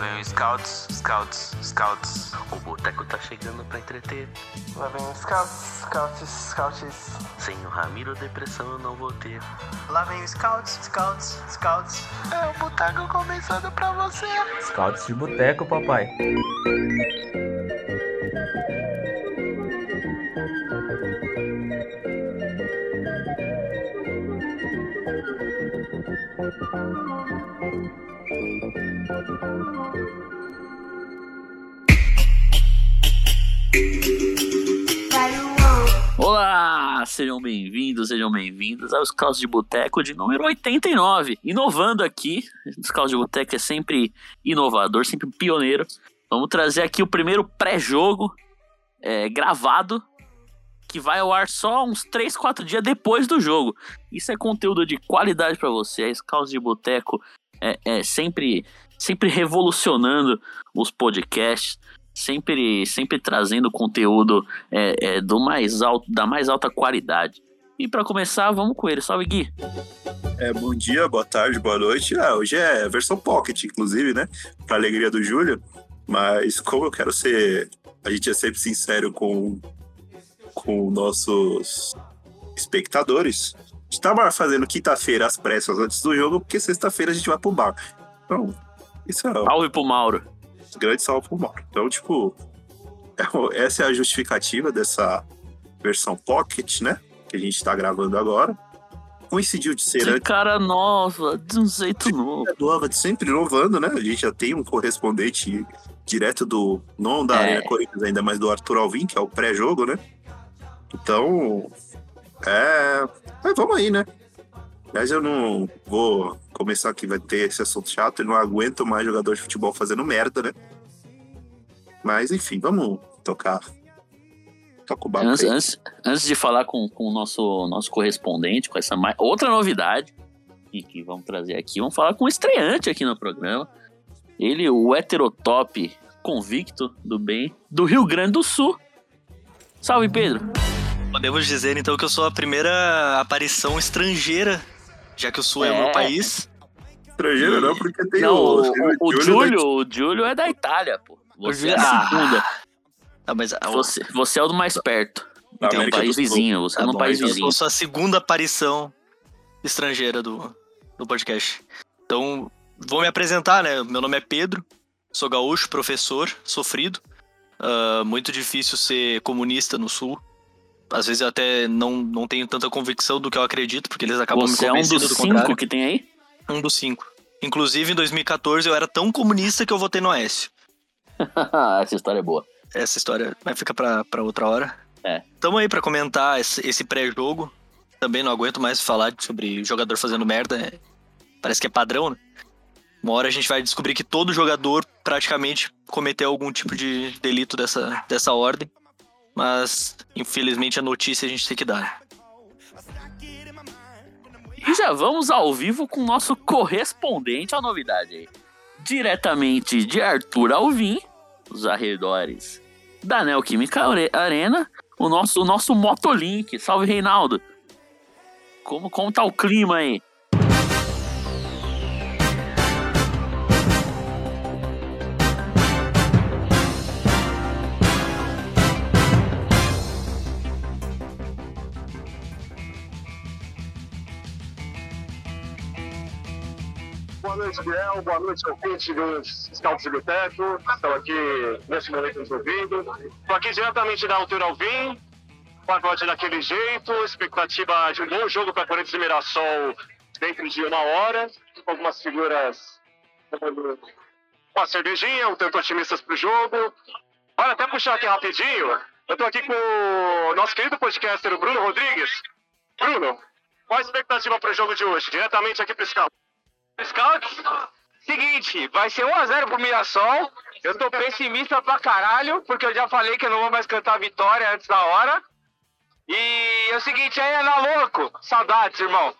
Lá vem o Scouts, Scouts, Scouts. O boteco tá chegando pra entreter. Lá vem o Scouts, Scouts, Scouts. Sem o Ramiro, depressão eu não vou ter. Lá vem o Scouts, Scouts, Scouts. É o boteco começando pra você. Scouts de boteco, papai. Sejam bem-vindos, sejam bem-vindos aos Caos de Boteco de número 89. Inovando aqui, os Caos de Boteco é sempre inovador, sempre pioneiro. Vamos trazer aqui o primeiro pré-jogo é, gravado, que vai ao ar só uns 3, 4 dias depois do jogo. Isso é conteúdo de qualidade para vocês. Caos de Boteco é, é sempre, sempre revolucionando os podcasts sempre, sempre trazendo conteúdo é, é, do mais alto, da mais alta qualidade. E para começar, vamos com ele. Salve, Gui. É, bom dia, boa tarde, boa noite. Ah, hoje é versão Pocket, inclusive, né? Pra alegria do Júlio. Mas como eu quero ser. A gente é sempre sincero com, com nossos espectadores. A gente tava fazendo quinta-feira as pressas antes do jogo, porque sexta-feira a gente vai pro bar. Então, isso é. Salve pro Mauro. Grande salve pro Mauro. Então, tipo, essa é a justificativa dessa versão Pocket, né? Que a gente tá gravando agora. Coincidiu de ser Esse cara nova, de um jeito novo. nova, sempre inovando, né? A gente já tem um correspondente direto do. Não da É. Corinthians, ainda mais do Arthur Alvim, que é o pré-jogo, né? Então. É. Mas vamos aí, né? Mas eu não vou começar aqui, vai ter esse assunto chato. Eu não aguento mais jogador de futebol fazendo merda, né? Mas enfim, vamos tocar. Toca o barco Antes, aí. antes, antes de falar com, com o nosso, nosso correspondente, com essa mais, outra novidade que, que vamos trazer aqui, vamos falar com um estreante aqui no programa. Ele, o heterotop convicto do bem do Rio Grande do Sul. Salve, Pedro. Podemos dizer então que eu sou a primeira aparição estrangeira, já que o Sul é, o É. meu país. Estrangeiro não, porque tem Não, o, tem o, o Júlio, né? Júlio, o Júlio é da Itália, pô. Você é a Ah. segunda. Ah, mas Você, você é o do mais perto. Da Tem um país vizinho, você é tá no bom, país então vizinho. Eu sou a segunda aparição estrangeira do, do podcast. Então, vou me apresentar, né? Meu nome é Pedro, sou gaúcho, professor, sofrido. Ah, muito difícil ser comunista no Sul. Às vezes eu até não, não tenho tanta convicção do que eu acredito, porque eles acabam Você me é um convencendo dos do cinco contrário. que tem aí? Um dos cinco. Inclusive, em 2014, eu era tão comunista que eu votei no Aécio. Essa história é boa. Essa história vai ficar pra, pra outra hora. É. Tamo aí pra comentar esse, esse pré-jogo. Também não aguento mais falar sobre jogador fazendo merda. é- Parece que é padrão, né? Uma hora a gente vai descobrir que todo jogador praticamente cometeu algum tipo de delito dessa, dessa ordem. Mas, infelizmente, a notícia a gente tem que dar. E já vamos ao vivo com o nosso correspondente à novidade aí. Diretamente de Arthur Alvim, os arredores da Neoquímica Are- Arena, o nosso, o nosso Motolink. Salve, Reinaldo. Como, como tá o clima aí? Boa noite, Biel. Boa noite, ouvinte dos Scouts de Boteco. Estão aqui nesse momento nos ouvindo. Estou aqui diretamente da altura Alvim. Pagode daquele jeito. Expectativa de um bom jogo para Corinthians e Mirassol dentro de uma hora. Algumas figuras uma cervejinha, um tanto otimistas para o jogo. Olha, até puxar aqui rapidinho. Eu estou aqui com o nosso querido podcaster, o Bruno Rodrigues. Bruno, qual a expectativa para o jogo de hoje? Diretamente aqui para o. Scouts, seguinte, vai ser 1x0 pro Mirassol. Eu tô pessimista pra caralho, porque eu já falei que eu não vou mais cantar vitória antes da hora. E é o seguinte, aí é na louco. Saudades, irmão.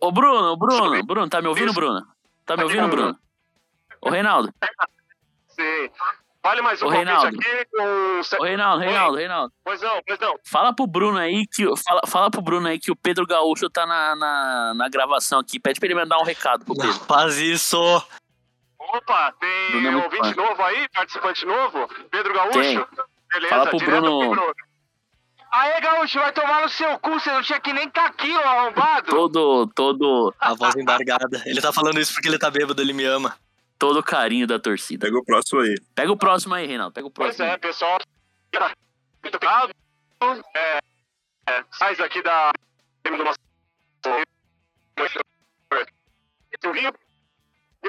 Ô, Bruno, Bruno, Bruno, tá me ouvindo, Bruno? Tá me ouvindo, Bruno? Ô, Reinaldo, Sim. Fale mais um Ô, Reinaldo. aqui com... ô, Reinaldo, Reinaldo, Reinaldo. Pois não, pois não. Fala pro Bruno aí que. Fala, fala pro Bruno aí que o Pedro Gaúcho tá na, na, na gravação aqui. Pede pra ele mandar um recado pro Pedro. Faz isso! Opa, tem Bruno é ouvinte fã. novo aí? Participante novo? Pedro Gaúcho? Tem. Beleza, Fala pro direto Bruno- Aê, Gaúcho, vai tomar no seu cu, você não tinha que nem tá aqui, ô arrombado. Todo, todo, A voz embargada. Ele tá falando isso porque ele tá bêbado, ele me ama. Todo carinho da torcida. Pega o próximo aí. Pega o próximo aí, Reinaldo. Pega o Pois próximo. é, aí. pessoal. Muito obrigado. É, é, mais aqui da. E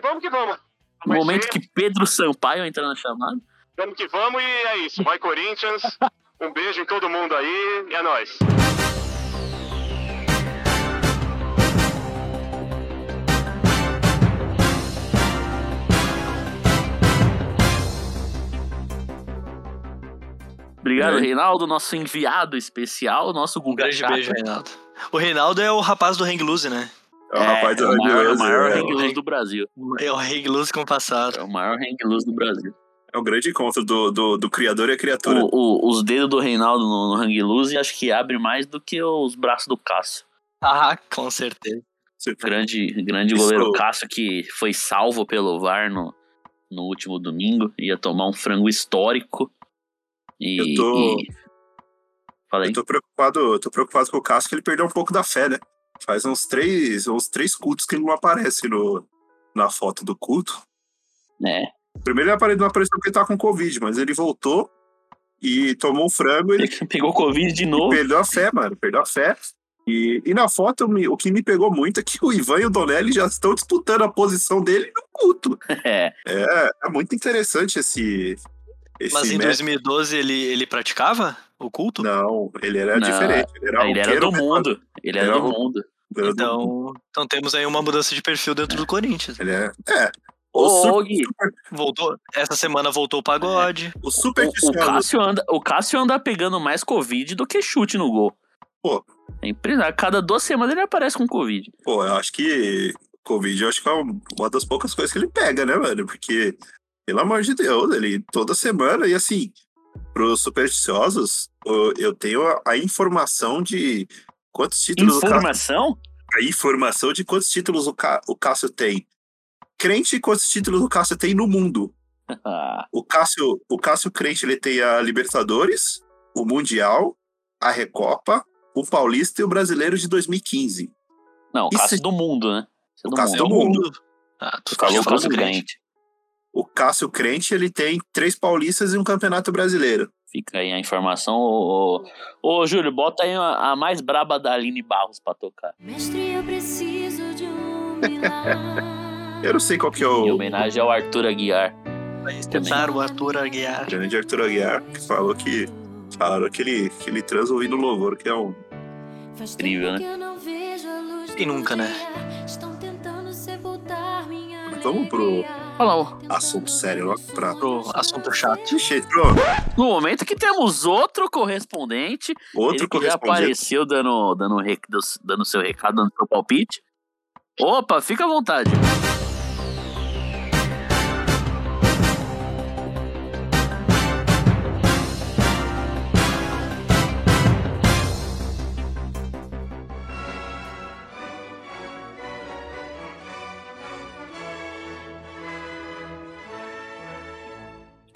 vamos que vamos. No momento que Pedro Sampaio entra na chamada. Vamos que vamos e é isso. Vai Corinthians. Um beijo em todo mundo aí e é nóis. Obrigado, É. Reinaldo, nosso enviado especial, nosso Um Guga grande beijo, Reinaldo. O Reinaldo é o rapaz do Hang Loose, né? É o rapaz do é o maior, o Beleza, maior é, hang loose do Brasil. É o Hang Loose com passado. É o maior hang loose do Brasil. é o grande encontro do, do, do criador e a criatura. O- o- os dedos do Reinaldo no, no hang loose acho que abre mais do que os braços do Cássio. Ah, com certeza. Grande, grande Isso- goleiro Cássio que foi salvo pelo VAR no, no último domingo. Ia tomar um frango histórico. E. Eu tô- e- Fala aí. Eu tô preocupado, eu tô preocupado com o Cássio que ele perdeu um pouco da fé, né? Faz uns três, uns três cultos que ele não aparece no, na foto do culto. É. Primeiro ele não apareceu porque ele tava com Covid, mas ele voltou e tomou um frango ele Pegou Covid de novo. perdeu a fé, mano. Perdeu a fé. E, e na foto, o que me pegou muito é que o Ivan e o Donelli já estão disputando a posição dele no culto. É. É, é muito interessante esse. Esse Mas em método. 2012 ele, ele praticava o culto? Não, ele era Não, diferente. Ele era, Ele era do mundo. Ele era Era do o- mundo. era do mundo. Então, então temos aí uma mudança de perfil dentro do Corinthians. Ele é. É. Ô, Os, su- ô, Gui, Voltou, essa semana voltou o pagode. os o, o, supersticiosos. Cássio anda, o Cássio anda pegando mais Covid do que chute no gol. Pô. É impressionante. Cada duas semanas ele aparece com Covid. Pô, eu acho que Covid, eu acho que é uma das poucas coisas que ele pega, né, mano? Porque, pelo amor de Deus, ele toda semana, e assim, pros supersticiosos, o- eu tenho a, a informação de quantos títulos o Cássio, Informação? a informação de quantos títulos o, Cá- o Cássio tem. Crente, quantos títulos o Cássio tem no mundo. O Cássio, o Cássio Crente, ele tem a Libertadores, o Mundial, a Recopa, o Paulista e o Brasileiro de 2015. não, o Isso- Cássio do mundo, né? É O Cássio mundo. do mundo. Ah, tu Falou Cássio do crente. O Cássio Crente, ele tem três paulistas e um campeonato brasileiro. Fica aí a informação. Ô, ô, ô, Júlio, bota aí a, a mais braba da Aline Barros pra tocar. Mestre, eu preciso de um milagre. Eu não sei qual que é Em o homenagem ao Arthur Aguiar. Vai esquentar o Arthur Aguiar. grande Arthur Aguiar, que falou que falaram que ele, que ele transa ouvindo louvor, que é um. Incrível, né? do nunca, né? dia. Estão tentando sepultar minha Vamos pro-. Olha lá, assunto sério lá pra. Pro assunto chato. No momento que temos outro correspondente, Outro ele que já correspondente. apareceu dando, dando, rec- dando seu recado, dando seu palpite. Opa, fica à vontade.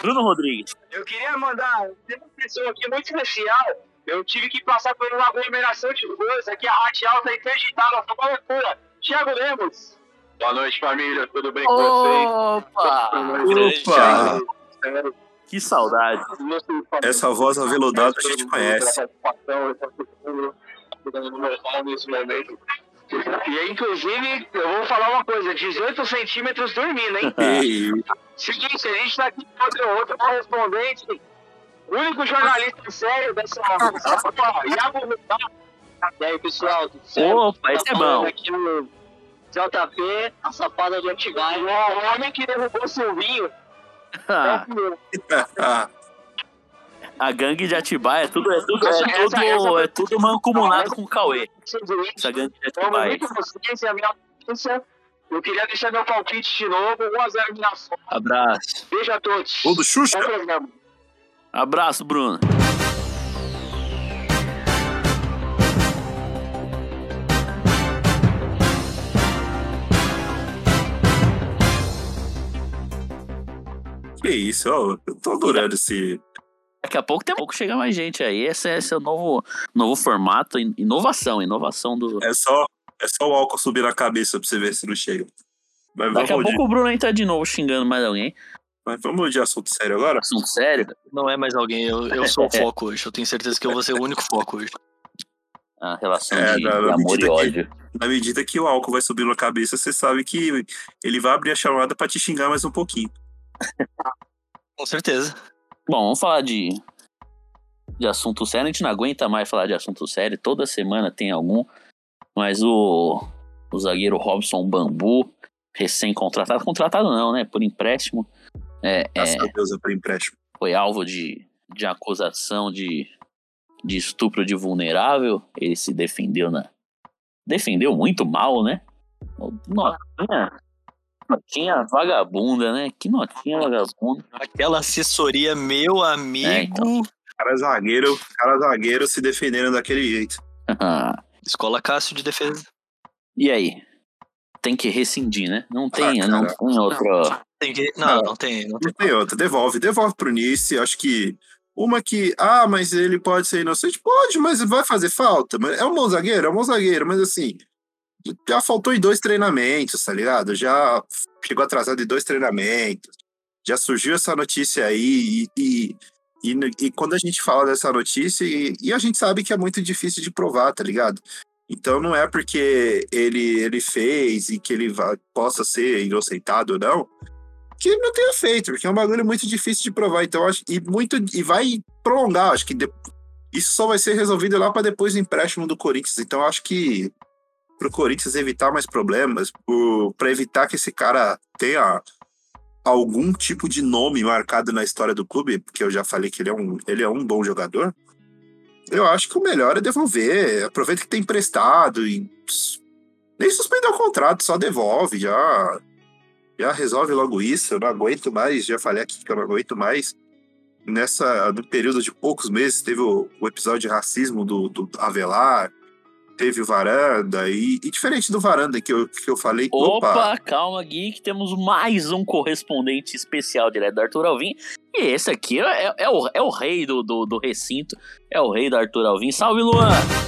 Bruno Rodrigues. Eu queria mandar, uma pessoa aqui muito especial. Eu tive que passar por uma aglomeração de ruas aqui, a Radial tá interditada, foi uma loucura. Thiago Lemos. Boa noite, família, tudo bem com vocês? Opa! Opa! Que saudade. Essa voz aveludada a gente conhece. nesse momento. E aí, inclusive, eu vou falar uma coisa: 18 centímetros dormindo, hein? Seguinte, a gente tá aqui com outro, outro correspondente, o único jornalista sério dessa. Iago Rubá. E aí, pessoal, tudo certo? Opa, esse é bom. Aqui no JP, a sapada do Antigai. O homem que derrubou o Silvinho. A gangue de Atibaia é tudo, é tudo, é Essa- tudo, essa- essa- é tudo mancomunado com o Cauê. Essa gangue de Atibaia. audiência. Eu queria deixar meu palpite de novo, 1x0 Mirassol. Abraço. Beijo a todos. Gol do Xuxa. Abraço, Bruno. Que isso, ó, eu tô adorando esse. Daqui a pouco tem pouco chega mais gente aí. Esse, esse é o novo, novo formato, in- inovação, inovação do. É só, é só o álcool subir na cabeça pra você ver se não chega. Mas Daqui a pouco o Bruno entra de novo xingando mais alguém. mas vamos de assunto sério agora? Assunto sério. Não é mais alguém, eu, eu sou o foco hoje. Eu tenho certeza que eu vou ser o único foco hoje. A relação É, de, na- de amor e medida que- ódio. Na medida que o álcool vai subindo na cabeça, você sabe que ele vai abrir a chamada pra te xingar mais um pouquinho. Com certeza. Bom, vamos falar de, de assunto sério. A gente não aguenta mais falar de assunto sério. Toda semana tem algum. Mas o, o zagueiro Robson Bambu, recém-contratado. Contratado não, né? Por empréstimo. É, Graças é, a Deus é pra empréstimo. foi alvo de, de acusação de, de estupro de vulnerável. Ele se defendeu na. Defendeu muito mal, né? Notinha, notinha vagabunda, né? Que notinha vagabunda. Aquela assessoria, meu amigo. É, então. Cara zagueiro, cara zagueiro se defendendo daquele jeito. Escola Cássio de defesa. e aí? Tem que rescindir, né? Não tem, Ah, não tem outra. Tem que... Não, Não. não tem. Não tem. Não tem outra, devolve, devolve pro Nice. Acho que uma que, ah, mas ele pode ser inocente, pode, mas vai fazer falta. Mas É um bom zagueiro, é um bom zagueiro, mas assim, já faltou em dois treinamentos, tá ligado? Já chegou atrasado em dois treinamentos. Já surgiu essa notícia aí e, e, e, e quando a gente fala dessa notícia, e, e a gente sabe que é muito difícil de provar, tá ligado? Então não é porque ele, ele fez e que ele vai, possa ser inocentado ou não, que ele não tenha feito, porque é um bagulho muito difícil de provar. Então, acho, e muito e vai prolongar. Acho que de- isso só vai ser resolvido lá para depois do empréstimo do Corinthians. Então, acho que pro Corinthians evitar mais problemas, para evitar que esse cara tenha algum tipo de nome marcado na história do clube, porque eu já falei que ele é um, ele é um bom jogador. Eu acho que o melhor é devolver. Aproveita que tem emprestado e nem suspender o contrato, só devolve, já já resolve logo isso. Eu não aguento mais, já falei aqui que eu não aguento mais. Nessa, no período de poucos meses, teve o, o episódio de racismo do, do Avelar, teve Varanda, e, e diferente do Varanda que eu, que eu falei, Opa, calma, Gui, que temos mais um correspondente especial direto do Arthur Alvim. E esse aqui é, é o, é o rei do, do, do recinto, é o rei do Arthur Alvim. Salve, Luan!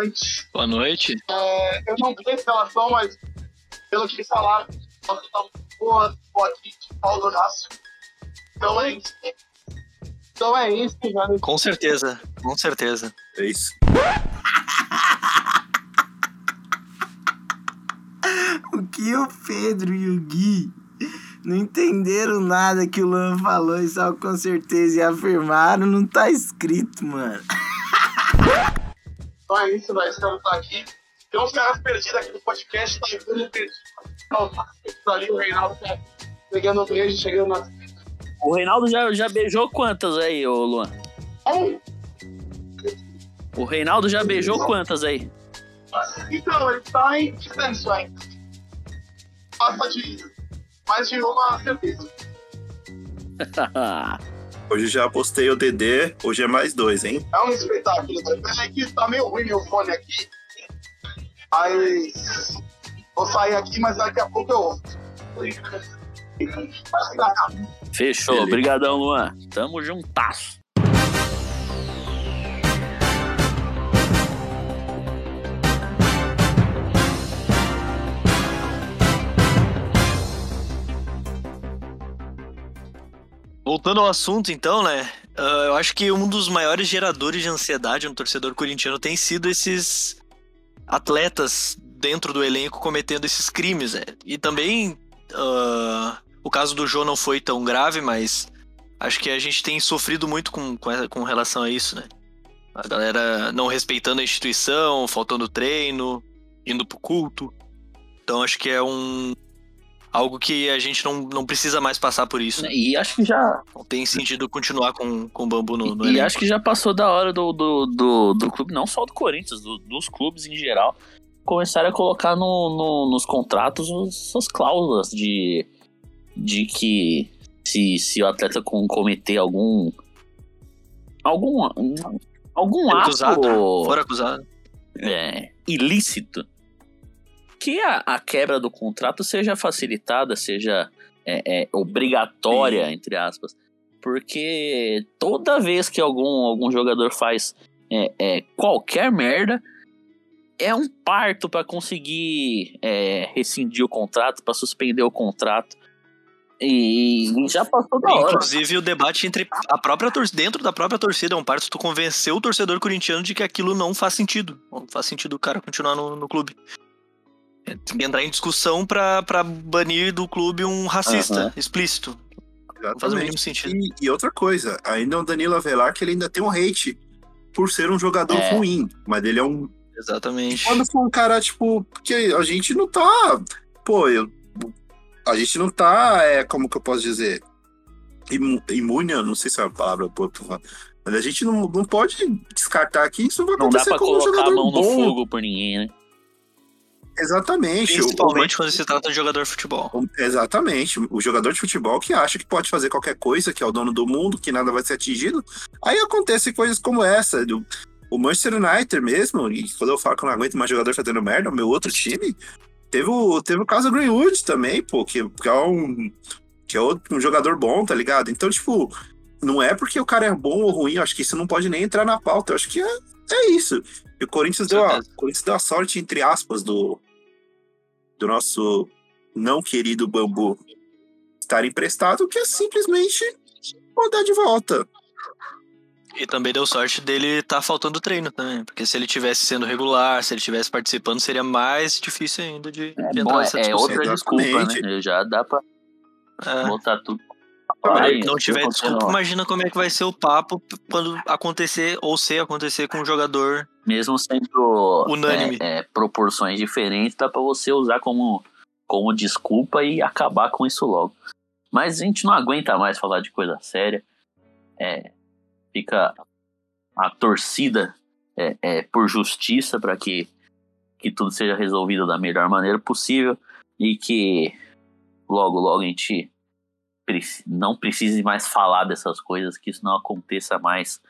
Noite. Boa noite. É, eu não vi a escalação, mas pelo que falaram, nós estamos boa, boa aqui de Paulo Horácio. Então é isso. Então é isso, velho. Com certeza. Com certeza. É isso. O que o Pedro e o Gui não entenderam nada que o Luan falou e só com certeza e afirmaram, não tá escrito, mano. É isso, nós estamos aqui. Tem uns caras perdidos aqui no podcast, tá tudo perdido. Tá ali o Reinaldo tá pegando o beijo, chegando na. O Reinaldo já, já beijou quantas aí, ô Luan? O Reinaldo já beijou quantas aí? Então, ele tá em descenso ainda. Passa de mais de uma certeza. Hoje já postei o DD, hoje é mais dois, hein? É um espetáculo. Peraí que tá meio ruim meu fone aqui. Aí vou sair aqui, mas daqui a pouco eu. Fechou, obrigadão, Luan. Tamo juntasso. Voltando ao assunto, então, né? ah, eu acho que um dos maiores geradores de ansiedade no torcedor corintiano tem sido esses atletas dentro do elenco cometendo esses crimes, né? E também ah, o caso do Jô não foi tão grave, mas acho que a gente tem sofrido muito com, com, com relação a isso, né? A galera não respeitando a instituição, faltando treino, indo pro culto. Então acho que é um. Algo que a gente não, não precisa mais passar por isso. E acho que já. Não tem sentido continuar com, com o bambu no, no E elenco. acho que já passou da hora do, do, do, do clube, não só do Corinthians, do- dos clubes em geral, começarem a colocar no, no- nos contratos os- suas cláusulas de, de que se, se o atleta com- cometer algum. algum. algum ato Acusado, for acusado. é, ilícito, que a, a quebra do contrato seja facilitada, seja é, é, obrigatória, entre aspas. Porque toda vez que algum, algum jogador faz é, é, qualquer merda, é um parto para conseguir é, rescindir o contrato, para suspender o contrato. E já passou da hora. Inclusive, o debate entre a própria torcida, dentro da própria torcida, é um parto tu convencer o torcedor corintiano de que aquilo não faz sentido. Não faz sentido o cara continuar no, no clube. É, Tem que entrar em discussão pra, pra banir do clube um racista Aham. explícito. Não faz o mínimo sentido. E, e outra coisa, ainda o Danilo Avelar, que ele ainda tem um hate por ser um jogador É. ruim. Mas ele é um. Exatamente. Quando for um cara, tipo, porque a gente não tá. Pô, eu. A gente não tá. É, como que eu posso dizer? Imu- Imune, não sei se é a palavra boa pra falar. Mas a gente não, não pode descartar que isso vai Não dá acontecer pra com um colocar a jogador mão no bom. fogo por ninguém, né? Exatamente. O- Principalmente quando se trata de jogador de futebol. o- Exatamente. O jogador de futebol que acha que pode fazer qualquer coisa, que é o dono do mundo, que nada vai ser atingido. Aí acontecem coisas como essa. do- O Manchester United mesmo, e quando eu falo que eu não aguento mais jogador fazendo merda, o meu outro time, teve o, teve o caso do Greenwood também, pô, que, que é um. Que é outro- um jogador bom, tá ligado? Então, tipo, não é porque o cara é bom ou ruim, eu acho que isso não pode nem entrar na pauta. Eu acho que é, é isso. E o Corinthians deu, a, o Corinthians deu a sorte, entre aspas, do, do nosso não querido Bambu estar emprestado, que é simplesmente mandar de volta. E também deu sorte dele tá faltando treino também. Porque se ele tivesse sendo regular, se ele tivesse participando, seria mais difícil ainda de, de É, entrar bom, é, nessa é discussão. outra desculpa, né? Já dá pra É. botar tudo. Se Aí, não tiver desculpa, imagina como é que vai ser o papo quando acontecer, ou se acontecer com um jogador. Mesmo sendo Unânime. é, é, proporções diferentes, dá pra você usar como, como desculpa e acabar com isso logo. Mas a gente não aguenta mais falar de coisa séria. É, fica a torcida é, é, por justiça para que, que tudo seja resolvido da melhor maneira possível e que logo, logo a gente não precise mais falar dessas coisas, que isso não aconteça mais.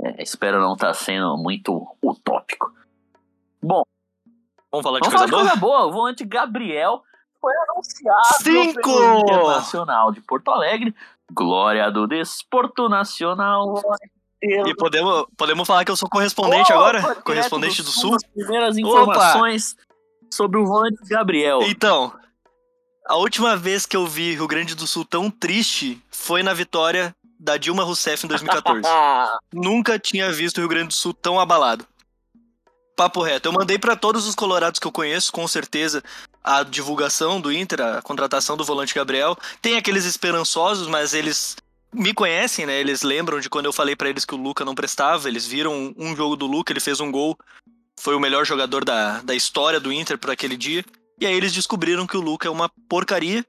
É, espero não estar sendo muito utópico. Bom, Vamos falar de vamos falar coisa de boa? coisa boa. O volante Gabriel foi anunciado Cinco! pelo Internacional de Porto Alegre. Glória do Desporto Nacional. E podemos, podemos falar que eu sou correspondente Oh, agora? Correspondente do Sul? As primeiras informações sobre o volante Gabriel. Então, a última vez que eu vi Rio Grande do Sul tão triste foi na vitória da Dilma Rousseff em 2014. Nunca tinha visto o Rio Grande do Sul tão abalado. Papo reto. Eu mandei pra todos os colorados que eu conheço, com certeza, a divulgação do Inter, a contratação do volante Gabriel. Tem aqueles esperançosos, mas eles me conhecem, né? Eles lembram de quando eu falei pra eles que o Luca não prestava. Eles viram um jogo do Luca, ele fez um gol. Foi o melhor jogador da, da história do Inter por aquele dia. E aí eles descobriram que o Luca é uma porcaria.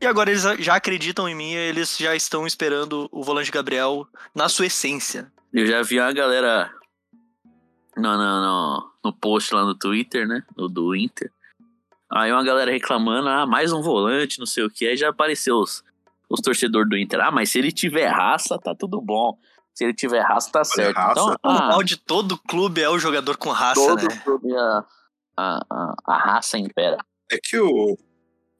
E agora eles já acreditam em mim e eles já estão esperando o volante Gabriel na sua essência. Eu já vi a galera no, no, no, no post lá no Twitter, né? No do Inter. Aí uma galera reclamando, ah, mais um volante, não sei o que. Aí já apareceu os, os torcedores do Inter. Ah, mas se ele tiver raça, tá tudo bom. Se ele tiver raça, tá certo. raça, então, O ah, mal de todo clube é o jogador com raça, todo né? clube a, a, a, a raça impera. É que o.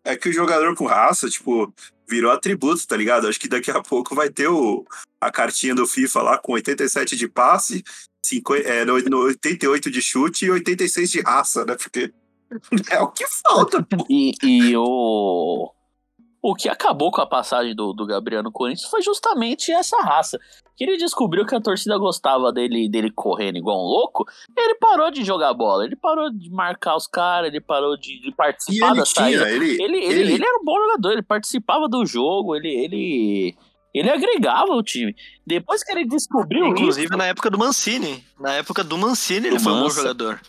É que o jogador com raça, tipo, virou atributo, tá ligado? Acho que daqui a pouco vai ter o, a cartinha do FIFA lá com 87 de passe, 50, é, no, no 88 de chute e 86 de raça, né? Porque é o que falta, pô. E, e o. O que acabou com a passagem do, do Gabriel no Corinthians foi justamente essa raça. Que ele descobriu que a torcida gostava dele, dele correndo igual um louco. Ele parou de jogar bola, ele parou de marcar os caras, ele parou de, de participar ele da tinha, saída. ele, Ele, ele, ele- ele era um bom jogador, ele participava do jogo, ele, ele, ele agregava o time. Depois que ele descobriu Inclusive isso, na época do Mancini. Na época do Mancini ele Do foi um bom jogador.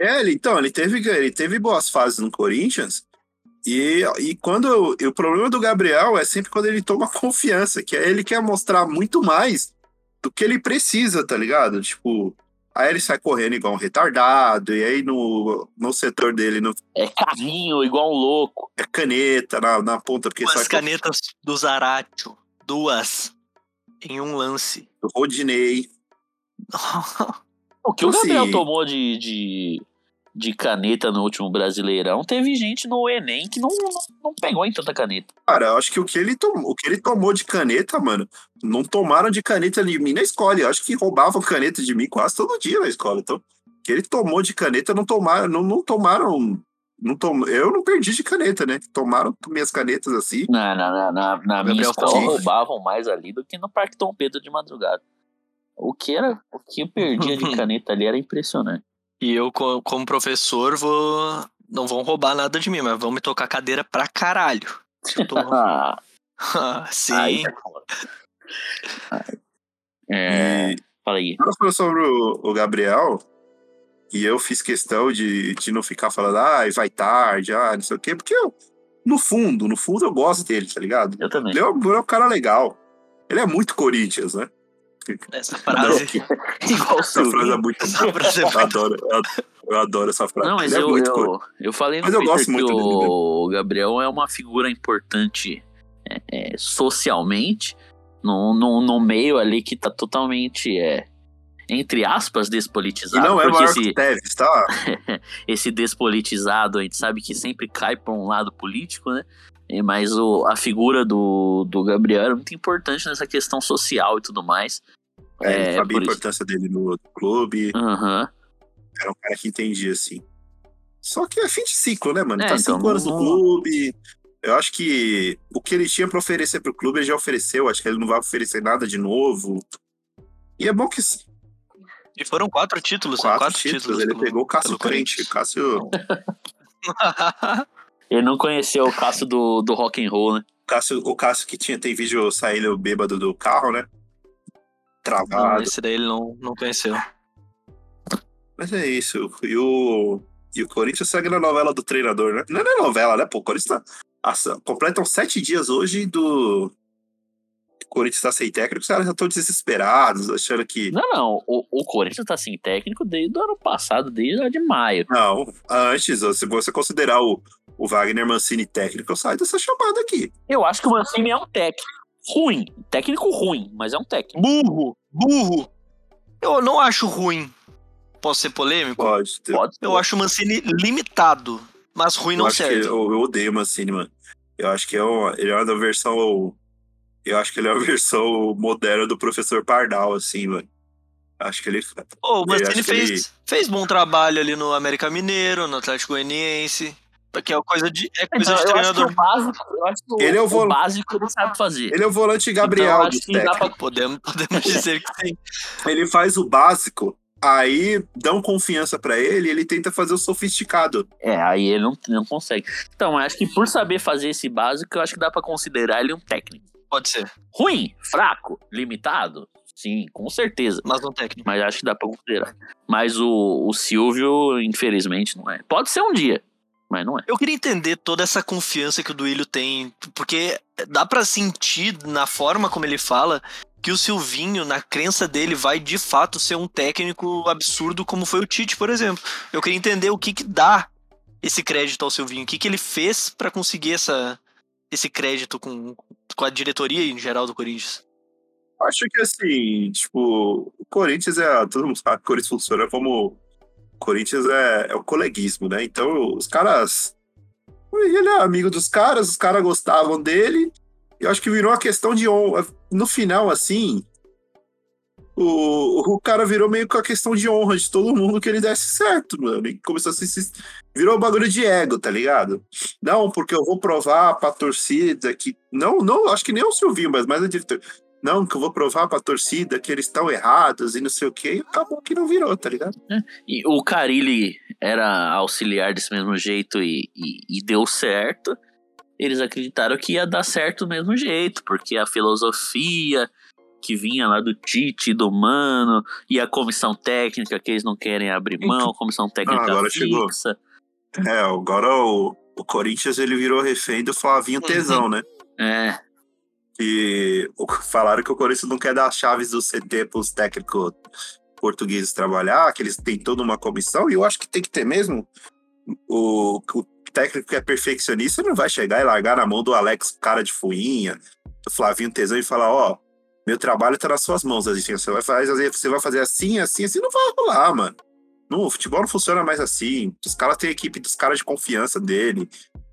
É, ele, então, ele teve, ele teve boas fases no Corinthians. E, e quando. E o problema do Gabriel é sempre quando ele toma confiança, que é ele quer mostrar muito mais do que ele precisa, tá ligado? Tipo, Aí ele sai correndo igual um retardado, e aí no, no setor dele no, É carrinho, igual um louco. é caneta na, na ponta, porque Duas canetas do Zaratio. Duas. Em um lance. Rodinei. O que o Assim- Gabriel tomou de, de, de caneta no último Brasileirão, teve gente no Enem que não, não, não pegou em tanta caneta. Cara, eu acho que o que, ele tomou, o que ele tomou de caneta, mano, não tomaram de caneta de mim na escola. Eu acho que roubavam caneta de mim quase todo dia na escola. Então, o que ele tomou de caneta, não tomaram, não, não tomaram. Não tom... Eu não perdi de caneta, né? Tomaram minhas canetas assim. Na, na, na, na, na minha escola roubavam mais ali do que no Parque Dom Pedro de madrugada. O que, era, o que eu perdia de caneta ali era impressionante. E eu, co- como professor, vou. Não vão roubar nada de mim, mas vão me tocar cadeira pra caralho. Se eu tô- Ah, Sim. tá. É, E fala aí. Nós falamos sobre o, o Gabriel, e eu fiz questão de, de não ficar falando, ah, vai tarde, ah, não sei o quê, porque eu, no fundo, no fundo eu gosto dele, tá ligado? Eu também. Ele é um, ele é um cara legal. Ele é muito Corinthians, né? Essa frase. Igual o Essa frase é muito Essa frase é eu adoro, eu adoro, eu adoro essa frase. Não, mas Ele é eu, muito eu, eu falei no Mas eu Twitter gosto que muito dele, né? o Gabriel é uma figura importante é, é, socialmente no, no, no meio ali que tá totalmente, é, entre aspas, E despolitizado. não é maior esse, que o Tevez, tá? esse despolitizado, a gente sabe que sempre cai para um lado político, né? E- Mas o, a figura do, do Gabriel era muito importante nessa questão social e tudo mais. É, É, ele sabia a por isso. importância dele no clube. Aham. Era um cara que entendia, assim. Só que é fim de ciclo, né, mano? É, tá então, cinco anos no clube. Eu acho que o que ele tinha pra oferecer pro clube, ele já ofereceu. Acho que ele não vai oferecer nada de novo. E é bom que E foram quatro títulos, né? quatro, Quatro títulos. títulos. ele pelo- pegou o Cássio Crente. Cássio, Ele não conheceu o caso do, do rock and roll, né? Cássio, o Cássio que tinha, tem vídeo saindo bêbado do carro, né? Não, Travado. esse daí ele não, não conheceu. Mas é isso. E o, e o Corinthians segue na novela do treinador, né? Não é novela, né? Pô, o Corinthians tá, assa- completam sete dias hoje do. O Corinthians tá sem técnico, os caras já estão desesperados, achando que. Não, não. O, o Corinthians tá sem técnico desde o ano passado, desde lá de maio. Não, antes, se você considerar o, o Wagner Mancini técnico, eu saio dessa chamada aqui. Eu acho que o Mancini é um técnico ruim. Técnico ruim, mas é um técnico. Burro! Burro! Eu não acho ruim. Posso ser polêmico? Pode. ter- Pode Eu acho o Mancini limitado, mas ruim eu não serve. eu, eu odeio o Mancini, mano. Eu acho que é uma, ele é uma versão. Eu acho que ele é uma versão moderna do professor Pardal, assim, mano. Acho que ele. Ô, o Mancini fez, ele- fez bom trabalho ali no América Mineiro, no Atlético Goianiense. Que é coisa de, é coisa Então, de eu acho que treinador. o básico, eu acho que o, Ele é o básico ele sabe fazer. Ele é o volante Então, Gabriel dos que dá técnicos. pra Podemos, podemos dizer que sim. Ele faz o básico, aí dão confiança pra ele, ele tenta fazer o sofisticado. É, aí ele não, não consegue. Então, eu acho que por saber fazer esse básico, eu acho que dá pra considerar ele um técnico. Pode ser, Ruim, fraco, limitado? Sim, com certeza. mas não técnico. Mas acho que dá pra considerar. Mas o, o Silvio, infelizmente, não é. Pode ser um dia, mas não é. Eu queria entender toda essa confiança que o Duílio tem, porque dá pra sentir na forma como ele fala que o Silvinho, na crença dele, vai de fato ser um técnico absurdo como foi o Tite, por exemplo. Eu queria entender o que que dá esse crédito ao Silvinho, o que que ele fez pra conseguir essa, esse crédito com, com a diretoria em geral do Corinthians. Acho que assim, tipo, o Corinthians é. Todo mundo sabe que o Corinthians funciona como. Corinthians é, é o coleguismo, né? Então, os caras. Ele é amigo dos caras, os caras gostavam dele. Eu acho que virou uma questão de honra. No final, assim. O, o cara virou meio que a questão de honra de todo mundo que ele desse certo, mano. E começou a se. se- Virou um bagulho de ego, tá ligado? Não, porque eu vou provar pra torcida que. Não, não, acho que nem o Silvinho, mas mais a diretor. Não, que eu vou provar pra torcida que eles estão errados e não sei o quê. E acabou que não virou, tá ligado? E o Carilli era auxiliar desse mesmo jeito e, e, e deu certo. Eles acreditaram que ia dar certo do mesmo jeito, porque a filosofia que vinha lá do Tite, do Mano, e a comissão técnica que eles não querem abrir mão, comissão técnica Ah, agora chegou. fixa. É, agora o, o Corinthians ele virou refém do Flavinho Tesão, né? É, E o- falaram que o Corinthians não quer dar as chaves do CT pros técnicos portugueses trabalhar, que eles têm toda uma comissão, e eu acho que tem que ter mesmo. O, o técnico que é perfeccionista não vai chegar e largar na mão do Alex, cara de fuinha, do Flavinho Tesão e falar: Ó, meu trabalho tá nas suas mãos, assim, você vai fazer, você vai fazer assim, assim, assim, não vai rolar, mano. No o futebol não funciona mais assim. Os caras têm a equipe dos caras de confiança dele,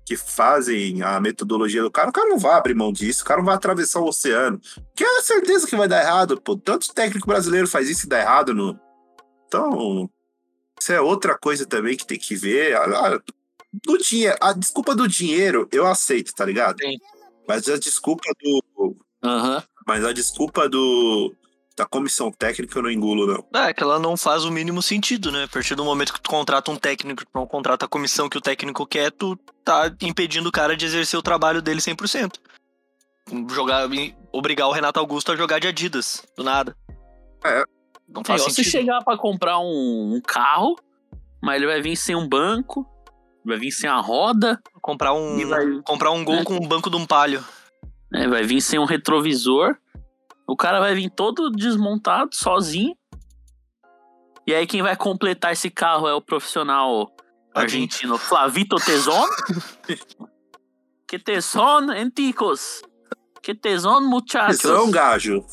que fazem a metodologia do cara. O cara não vai abrir mão disso, o cara não vai atravessar o oceano. Que é certeza que vai dar errado, pô. Tanto técnico brasileiro faz isso e dá errado no. Então, isso é outra coisa também que tem que ver. Ah, Do dinheiro, a desculpa do dinheiro eu aceito, tá ligado? Sim. Mas a desculpa do. Aham. Mas a desculpa do. Da comissão técnica eu não engulo, não. É, que ela não faz o mínimo sentido, né? A partir do momento que tu contrata um técnico, tu não contrata a comissão que o técnico quer, tu tá impedindo o cara de exercer o trabalho dele 100%. Jogar, obrigar o Renato Augusto a jogar de Adidas, do nada. É. Não É, faz você sentido. chegar pra comprar um, um carro, mas ele vai vir sem um banco, vai vir sem a roda, Comprar um, vai- comprar um gol É. com um banco de um palio. né, vai vir sem um retrovisor. O cara vai vir todo desmontado, sozinho. E aí quem vai completar esse carro é o profissional argentino Flavito Teson. que teson, anticos. Que teson, muchachos. Tesão, gajo.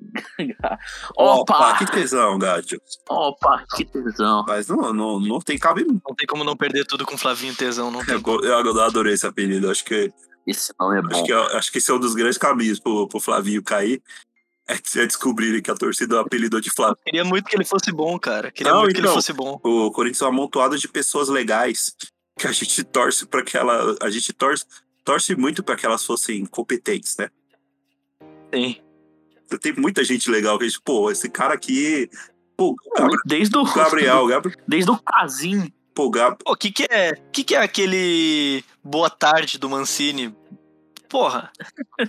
Opa, Opa, que tesão, gajo. opa, que tesão. Mas não, não, não tem cabimento. Não tem como não perder tudo com Flavinho Tesão, não tem. Eu, eu adorei esse apelido. Acho que, Esse nome é acho bom. que, acho que esse é um dos grandes caminhos pro, pro Flavinho cair. É, é descobrirem que a torcida apelidou de Flavinho. Queria muito que ele fosse bom, cara. Queria Não, muito que ele então. fosse bom. O Corinthians é um amontoado de pessoas legais que a gente torce para que ela. A gente torce, torce muito para que elas fossem competentes, né? Tem. Tem muita gente legal que a gente, pô, esse cara aqui. Pô, Gabriel, Desde o, Gabriel, Gabriel desde o Casim. Pô, Gab, Pô, o que que é, que que é aquele boa tarde do Mancini? Porra,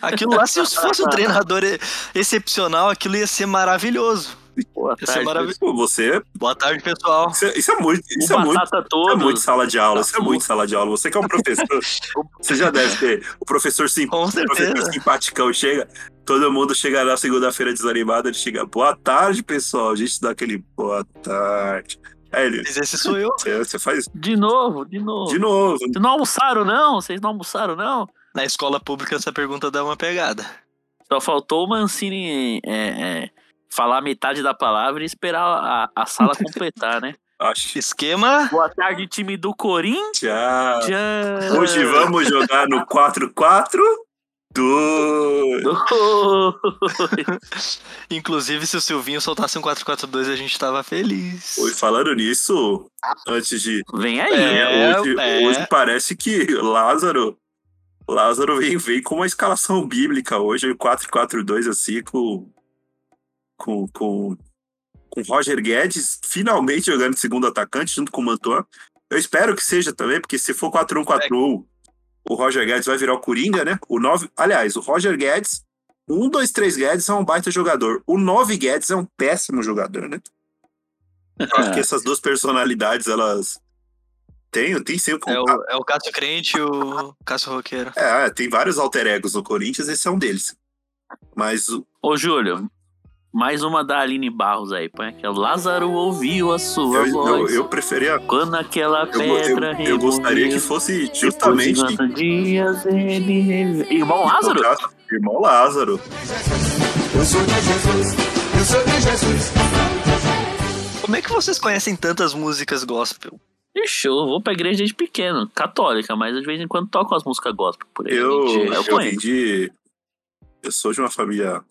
aquilo lá, se fosse um treinador excepcional, aquilo ia ser maravilhoso. Boa tarde. maravilhoso. pô, você. Boa tarde, pessoal. Isso é, isso é muito. Isso o é muito. Todo. é muito sala de aula, isso é muito sala de aula. Você que é um professor, você já deve ter. O professor sim, o professor simpaticão chega, todo mundo chega na segunda-feira desanimado, ele chega, boa tarde, pessoal. A gente dá aquele boa tarde. Aí ele, Mas esse sou eu. você, você faz De novo, de novo. de novo. Vocês não almoçaram, não? Vocês não almoçaram, não? Na escola pública, essa pergunta dá uma pegada. Só faltou o Mancini é, é, falar metade da palavra e esperar a, a sala completar, né? Acho que Esquema. Boa tarde, time do Corinthians. Hoje vamos jogar no 4-4 do. Inclusive, se o Silvinho soltasse um 4-4-2, a gente tava feliz. Oi, falando nisso, antes de. Vem aí. É. hoje, é. hoje parece que Lázaro. Lázaro vem, vem com uma escalação bíblica hoje, 4-4-2, assim, com. Com. Com, com Roger Guedes finalmente jogando de segundo atacante, junto com o Mantuan. Eu espero que seja também, porque se for 4-1-4-1, o Roger Guedes vai virar o Coringa, né? O 9. Aliás, o Roger Guedes. 1, 2, 3 Guedes é um baita jogador. O 9 Guedes é um péssimo jogador, né? Eu acho que essas duas personalidades, elas. Tem, tem sim o É o, é o Cássio Crente e o Cássio Roqueiro. É, tem vários alter egos no Corinthians, esse é um deles. Mas o- Ô, Júlio, mais uma da Aline Barros aí. Põe aqui. ó. Lázaro ouviu a sua eu, eu, voz. eu preferia. Quando aquela Eu, eu, pedra eu gostaria que fosse de justamente. 90 dias ele Irmão Lázaro? Irmão Lázaro. Como é que vocês conhecem tantas músicas gospel? Ixi, eu vou pra igreja desde pequeno, católica, mas de vez em quando toco as músicas gospel por aí. Eu, Gente, eu, conheço. vim de. Eu sou de uma família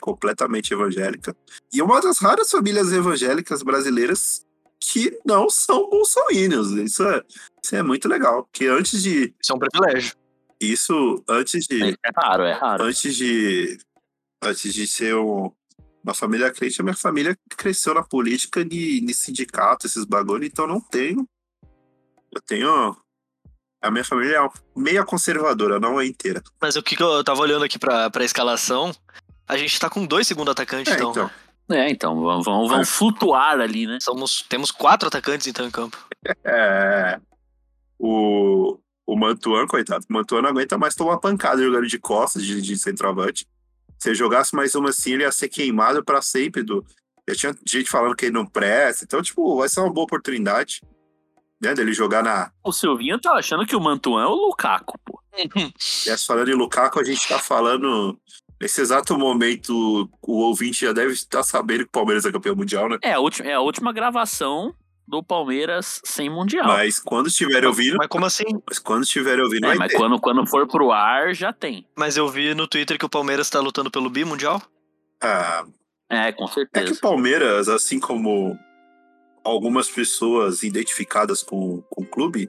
completamente evangélica. E uma das raras famílias evangélicas brasileiras que não são bolsominions. Isso é, isso é muito legal. Porque antes de. Isso é um privilégio. Isso, antes de. É raro, é raro. antes de antes de ser um- uma família crente, a minha família cresceu na política de, de sindicato, esses bagulho, então não tenho. Eu tenho. A minha família é meia conservadora, não é inteira. Mas o que, que eu tava olhando aqui pra, pra escalação, a gente tá com dois segundo atacantes, É, então. então. É, então, vão, vão, vão É. flutuar ali, né? Somos, temos quatro atacantes, então, em campo. É. O, o Mantuan, coitado. O Mantuan não aguenta mais tomar pancada jogando de costas de, de centroavante. Se ele jogasse mais uma assim, ele ia ser queimado pra sempre do. Já tinha gente falando que ele não presta. Então, tipo, vai ser uma boa oportunidade, né, dele jogar na... O Silvinho tá achando que o Mantuan é o Lukaku, pô. Aliás, falando em Lukaku, a gente tá falando... Nesse exato momento, o ouvinte já deve estar sabendo que o Palmeiras é campeão mundial, né? É a última, é a última gravação do Palmeiras sem Mundial. Mas quando estiver ouvindo... Mas como assim? Mas quando estiver ouvindo, É, mas ter. quando, quando for pro ar, já tem. Mas eu vi no Twitter que o Palmeiras tá lutando pelo bi mundial. Ah, É, com É que certeza. o Palmeiras, assim como algumas pessoas identificadas com, com o clube,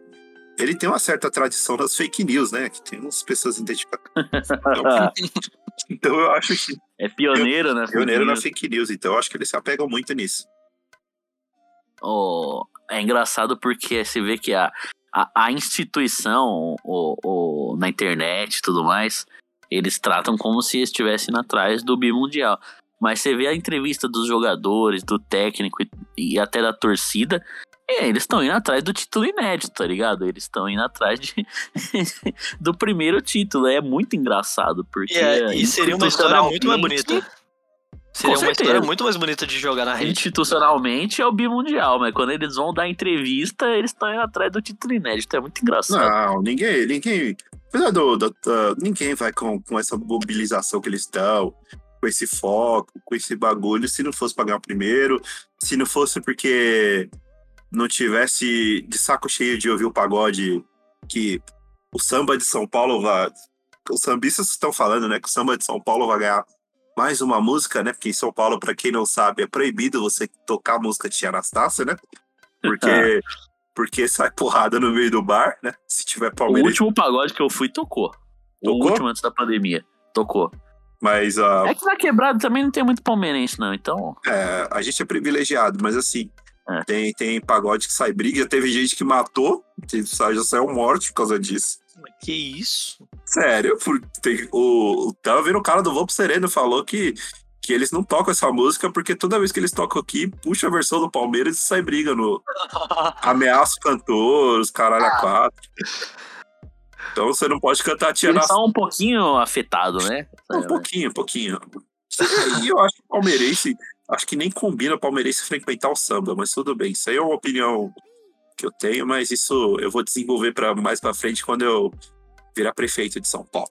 ele tem uma certa tradição nas fake news, né? Que tem umas pessoas identificadas. Então, então eu acho que é pioneiro, né? pioneiro na fake news, então eu acho que eles se apegam muito nisso. Oh, é engraçado porque você vê que a, a, a instituição o, o, na internet e tudo mais, eles tratam como se estivessem atrás do bimundial. Mas você vê a entrevista dos jogadores, do técnico e, e até da torcida, é, eles estão indo atrás do título inédito, tá ligado? Eles estão indo atrás de, do primeiro título. É muito engraçado, porque. E, é- e seria uma história muito mais bonita. Seria uma história muito mais bonita de jogar na rede. Institucionalmente é o bimundial, mas quando eles vão dar entrevista, eles estão indo atrás do título inédito. É muito engraçado. Não, ninguém, ninguém. Apesar do, do- ninguém vai com, com essa mobilização que eles estão, com esse foco, com esse bagulho, se não fosse pagar o primeiro, se não fosse porque não tivesse de saco cheio de ouvir o pagode que o samba de São Paulo vai. Os sambistas estão falando, né? Que o samba de São Paulo vai ganhar mais uma música, né? Porque em São Paulo, para quem não sabe, é proibido você tocar a música de Tia Anastácia, né? Porque, porque sai porrada no meio do bar, né? Se tiver o Palmeiras. último pagode que eu fui tocou. O Tocou? último antes da pandemia. Tocou. Mas ah, É que na quebrada também não tem muito palmeirense, não. Então. é, a gente é privilegiado, mas assim, É. tem, tem pagode que sai briga. Já teve gente que matou, que já saiu morte por causa disso. Que isso? Sério, por- tem, o, tava vendo o cara do Vampo Sereno falou que, que eles não tocam essa música porque toda vez que eles tocam aqui, puxa a versão do Palmeiras e sai briga no ameaça o cantor, os caralho a quatro. Então você não pode cantar Tia Nas... são um pouquinho afetados, né? Um pouquinho, um pouquinho. E eu acho que o palmeirense, acho que nem combina o palmeirense frequentar o samba, mas tudo bem. Isso aí é uma opinião que eu tenho, mas isso eu vou desenvolver para mais para frente quando eu virar prefeito de São Paulo.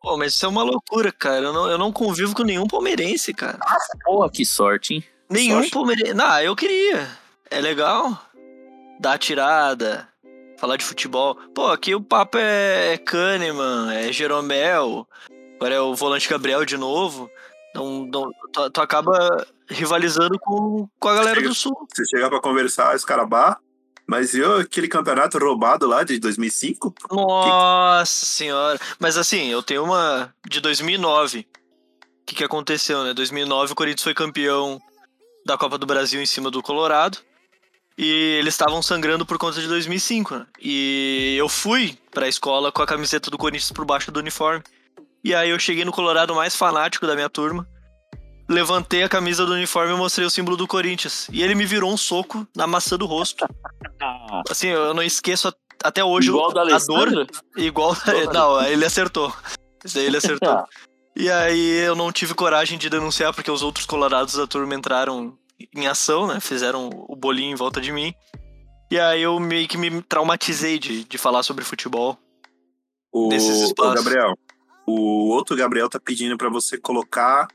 Pô, mas isso é uma loucura, cara. Eu não, eu não convivo com nenhum palmeirense, cara. Porra, que sorte, hein? Nenhum Sorte. palmeirense. Não, eu queria. É legal. Dar tirada. Falar de futebol. Pô, aqui o papo é Kahneman, é Jeromel. Agora é o volante Gabriel de novo. Não, tu, tu acaba rivalizando com, com a galera do Sul. Você chegar para conversar, os caras mas eu aquele campeonato roubado lá de 2005? Nossa senhora. Mas assim, eu tenho uma de 2009. O que, que aconteceu, né? 2009 o Corinthians foi campeão da Copa do Brasil em cima do Colorado. E eles estavam sangrando por conta de 2005, né? E eu fui pra escola com a camiseta do Corinthians por baixo do uniforme. E aí eu cheguei no Colorado mais fanático da minha turma. Levantei a camisa do uniforme e mostrei o símbolo do Corinthians. E ele me virou um soco na maçã do rosto. Assim, eu não esqueço até hoje Igual do a dor. Igual. Não, ele acertou. Isso aí ele acertou. E aí eu não tive coragem de denunciar porque os outros colorados da turma entraram em ação, né? Fizeram o bolinho em volta de mim. E aí eu meio que me traumatizei de, de falar sobre futebol. O, Nesses o espaços. Gabriel, o outro Gabriel tá pedindo para você colocar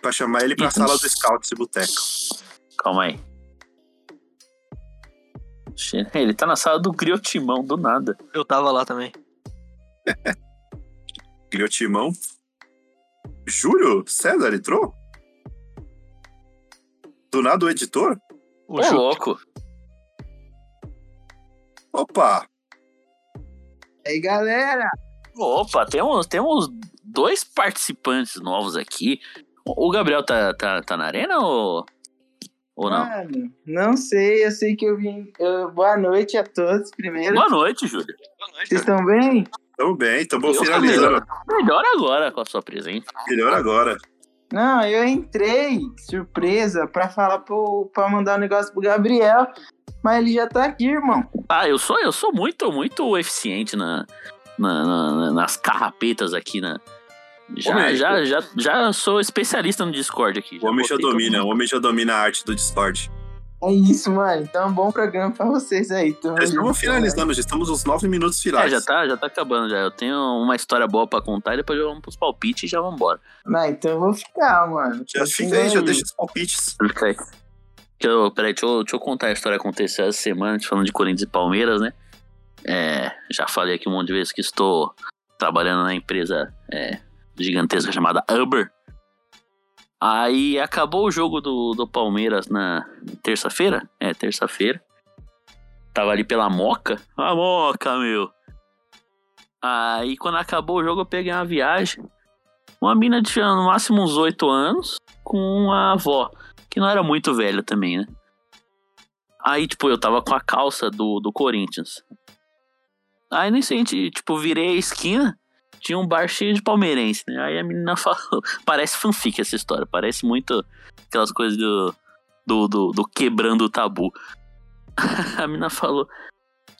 para chamar ele para Isso. sala do Scout e Boteco. Calma aí. Ele tá na sala do Griotimão, do nada. Eu tava lá também. Criou timão. Júlio César entrou? Do nada o editor? O Ô, louco. Opa! E aí, galera? Opa, temos, temos dois participantes novos aqui. O Gabriel tá, tá, tá na arena ou, ou não? Mano, não sei, eu sei que eu vim. eu- boa noite a todos, primeiro. Boa noite, Júlio. Vocês estão bem? Tamo bem, tamo Eu tô finalizando. melhor. Melhor agora com a sua presença. Melhor agora. Não, eu entrei, surpresa, pra falar pro, pra mandar um negócio pro Gabriel, mas ele já tá aqui, irmão. Ah, eu sou, eu sou muito, muito eficiente na, na- na- nas carrapetas aqui na, Já, Homem, já, já, já sou especialista no Discord aqui. O homem já domina, o homem já domina a arte do Discord. É isso, mano. Então é um bom programa pra vocês aí. Tamo Já estamos finalizando, já estamos nos nove minutos É, finais. já tá, já tá acabando já. Eu tenho uma história boa pra contar e depois já vamos pros palpites e já vamos embora. Não, então eu vou ficar, mano. Já fica aí, já deixa os palpites. Fica aí. Deixa eu, peraí, deixa eu, deixa eu contar a história que aconteceu essa semana, a gente falando de Corinthians e Palmeiras, né? É, já falei aqui um monte de vezes que estou trabalhando na empresa é, gigantesca chamada Uber. Aí acabou o jogo do, do Palmeiras na terça-feira. É, terça-feira. Tava ali pela Moca. A Moca, meu. Aí quando acabou o jogo eu peguei uma viagem. Uma mina tinha no máximo uns 8 anos com uma avó, que não era muito velha também, né? Aí, tipo, eu tava com a calça do, do Corinthians. Aí a gente, tipo, virei a esquina, tinha um bar cheio de palmeirense, né? Aí a menina falou. Parece fanfic essa história, parece muito aquelas coisas do, do, do, do quebrando o tabu. a menina falou: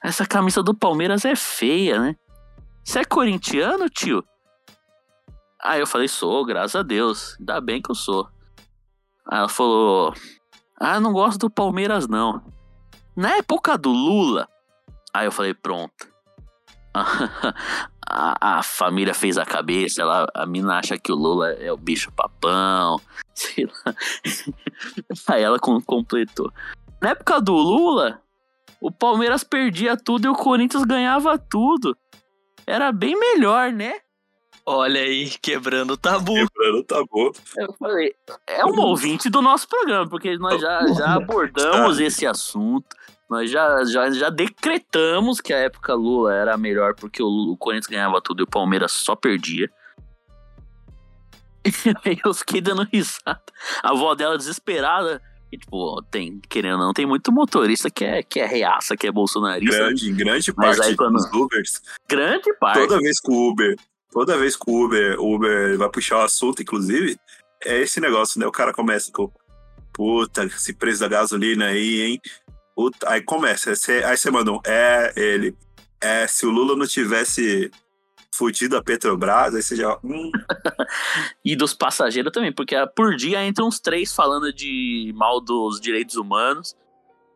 Essa camisa do Palmeiras é feia, né? Você é corintiano, tio? Aí eu falei: Sou, graças a Deus. Ainda bem que eu sou. Aí ela falou: Ah, não gosto do Palmeiras, não. Na época do Lula. Aí eu falei: Pronto. A, a família fez a cabeça, ela, a mina acha que o Lula é o bicho papão, sei lá. Aí ela com- completou. Na época do Lula, o Palmeiras perdia tudo e o Corinthians ganhava tudo. Era bem melhor, né? Olha aí, quebrando o tabu. Quebrando o tabu. Eu falei, é um ouvinte do nosso programa, porque nós já, já abordamos esse assunto. Nós já, já, já decretamos que a época Lula era a melhor porque o, o Corinthians ganhava tudo e o Palmeiras só perdia. Aí eu fiquei dando risada. A avó dela desesperada. E, tipo, tem, querendo ou não, tem muito motorista que é, que é reaça, que é bolsonarista. Grande, grande Mas parte aí quando- dos Ubers. Grande parte. Toda vez que o Uber, toda vez que o Uber, o Uber vai puxar o assunto, inclusive, é esse negócio, né? O cara começa com, puta, esse preço da gasolina aí, hein? Puta, aí começa, aí você, manda um, é, ele, é, se o Lula não tivesse fudido a Petrobras, aí você já, hum, E dos passageiros também, porque ah, por dia entram uns três falando de mal dos direitos humanos.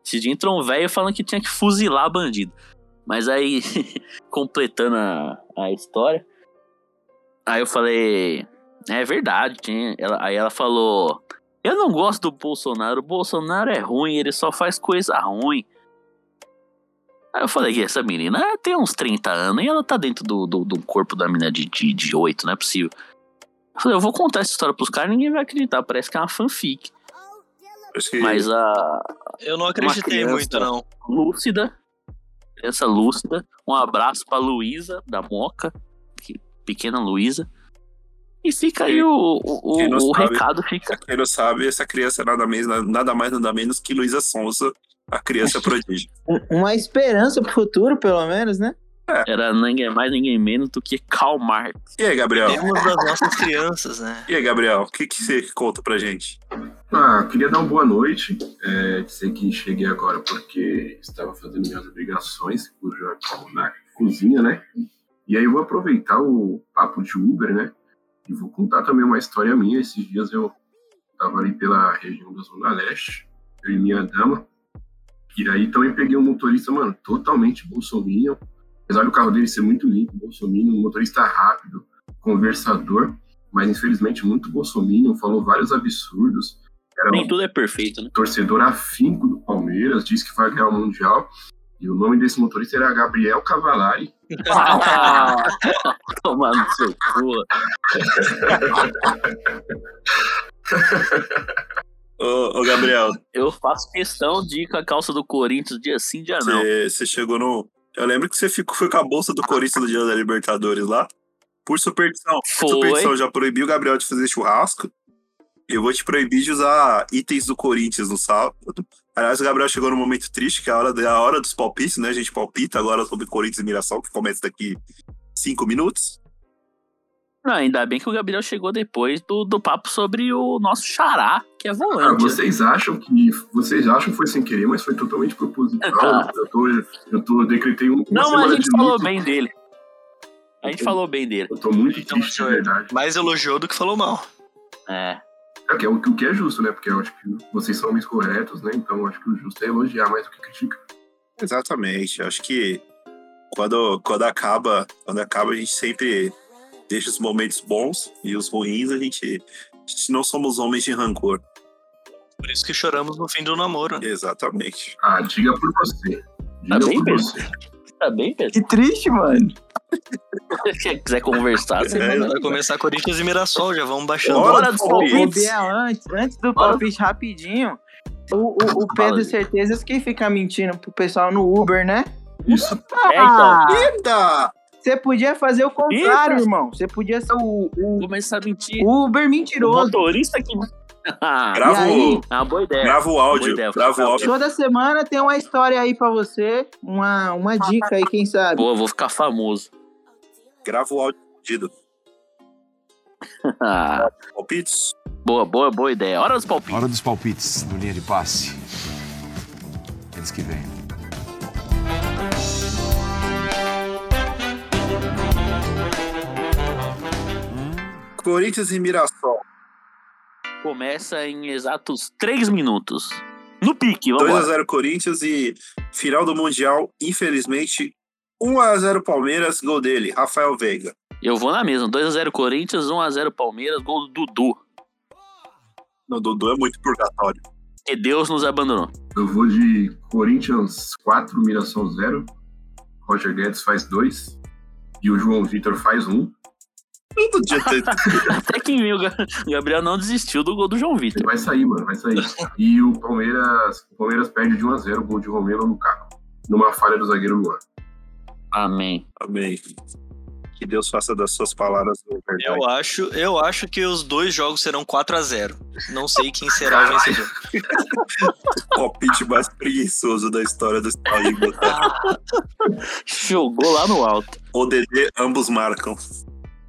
Esse dia entrou um velho falando que tinha que fuzilar bandido. Mas aí, completando a, a história, aí eu falei, é verdade, tinha. Ela- aí ela falou, eu não gosto do Bolsonaro, o Bolsonaro é ruim, ele só faz coisa ruim. Aí eu falei que essa menina tem uns 30 anos e ela tá dentro do, do, do corpo da menina de, de, de 8, não é possível. Eu falei, eu vou contar essa história pros caras ninguém vai acreditar, parece que é uma fanfic. Mas a Eu não acreditei muito, não. lúcida, criança lúcida, um abraço pra Luísa, da Moca, que- pequena Luísa. E fica aí o, o, o sabe- recado, fica. quem não sabe, essa criança é nada, mais, nada mais, nada menos que Luísa Sonza, a criança prodígio. Uma esperança pro futuro, pelo menos, né? Era ninguém mais, ninguém menos do que Karl Marx. E aí, Gabriel? Temos das nossas crianças, né? E aí, Gabriel, o que, que você conta pra gente? Ah, queria dar uma boa noite. É, dizer que cheguei agora porque estava fazendo minhas obrigações, cuja na cozinha, né? E aí eu vou aproveitar o papo de Uber, né? E vou contar também uma história minha. Esses dias eu estava ali pela região da Zona Leste, eu e minha dama. E aí também peguei um motorista, mano, totalmente bolsominion. Apesar do carro dele ser muito limpo, bolsominion, um motorista rápido, conversador, mas infelizmente muito bolsominion, falou vários absurdos. Era Nem um tudo é perfeito, né? torcedor afinco do Palmeiras, disse que vai ganhar o Mundial. E o nome desse motorista era Gabriel Cavalari. Tomar no seu cu. Ô, ô, Gabriel, Eu faço questão de ir com a calça do Corinthians dia sim, dia não. você, você chegou no. Eu lembro que você ficou, foi com a bolsa do Corinthians no dia da Libertadores lá. Por superstição. Foi. Superstição, já proibiu o Gabriel de fazer churrasco. Eu vou te proibir de usar itens do Corinthians no sábado. Aliás, o Gabriel chegou num momento triste, que é a hora, é a hora dos palpites, né? A gente palpita agora sobre Corinthians e Mirassol, que começa daqui cinco minutos. Não, ainda bem que o Gabriel chegou depois do, do papo sobre o nosso xará, que é Ah, volante. né? vocês acham que. Vocês acham que foi sem querer, mas foi totalmente proposital. Ah. Eu, tô, eu tô, decretei um. Não, mas a gente falou luto. bem dele. A gente falou bem dele. Eu tô muito triste, de verdade. Mais elogiou do que falou mal. É. É, que é o, o que é justo, né? Porque eu acho que vocês são homens corretos, né? Então eu acho que o justo é elogiar mais do que criticar. Exatamente. Acho que quando, quando acaba, quando acaba, a gente sempre deixa os momentos bons e os ruins a gente, a gente não somos homens de rancor. Por isso que choramos no fim do namoro. né? Exatamente. Ah, diga por você. Tá Diga bem, por você. Tá bem, Pedro? Que triste, mano. Se quiser conversar, você É. Vai começar Corinthians e Mirassol, já vamos baixando. Bora Hora palpites. Biel, antes, antes do Bora. palpite, rapidinho. O, o, o Pedro. Certezas que fica mentindo pro pessoal no Uber, né? Isso. É, então. Eita! Você podia fazer o contrário, Eita. irmão. Você podia ser o, o Começar a mentir. Uber O mentiroso. motorista que. Ah, Grava, E aí? o, é uma boa ideia. grava o áudio. ideia, Grava o áudio. Toda semana tem uma história aí pra você, uma, uma dica aí, quem sabe. Boa, vou ficar famoso. Grava o áudio pedido. Ah, Palpites? boa, boa, boa ideia. Hora dos palpites. Hora dos palpites no linha de passe. Eles que vêm. Corinthians e Mirassol. Começa em exatos 3 minutos. No pique, vamos lá. 2x0 Corinthians e final do Mundial, infelizmente, 1x0 Palmeiras, gol dele, Rafael Veiga. Eu vou na mesma. 2x0 Corinthians, 1x0 Palmeiras, gol do Dudu. No Dudu é muito purgatório. Que Deus nos abandonou. Eu vou de Corinthians 4, Mirassol 0. Roger Guedes faz 2. E o João Vitor faz 1. Todo dia tem... Até que o Ga- o Gabriel não desistiu do gol do João Vitor. Vai sair, mano, vai sair. E o Palmeiras, o Palmeiras perde de 1 a 0 gol de Romero no carro. Numa falha do zagueiro Luan. Amém. Amém. Que Deus faça das suas palavras verdade. Eu acho, eu acho que os dois jogos serão 4 a 0 Não sei quem será o vencedor. Palpite mais preguiçoso da história do Estado Botafogo. Jogou lá no alto. O DD, ambos marcam.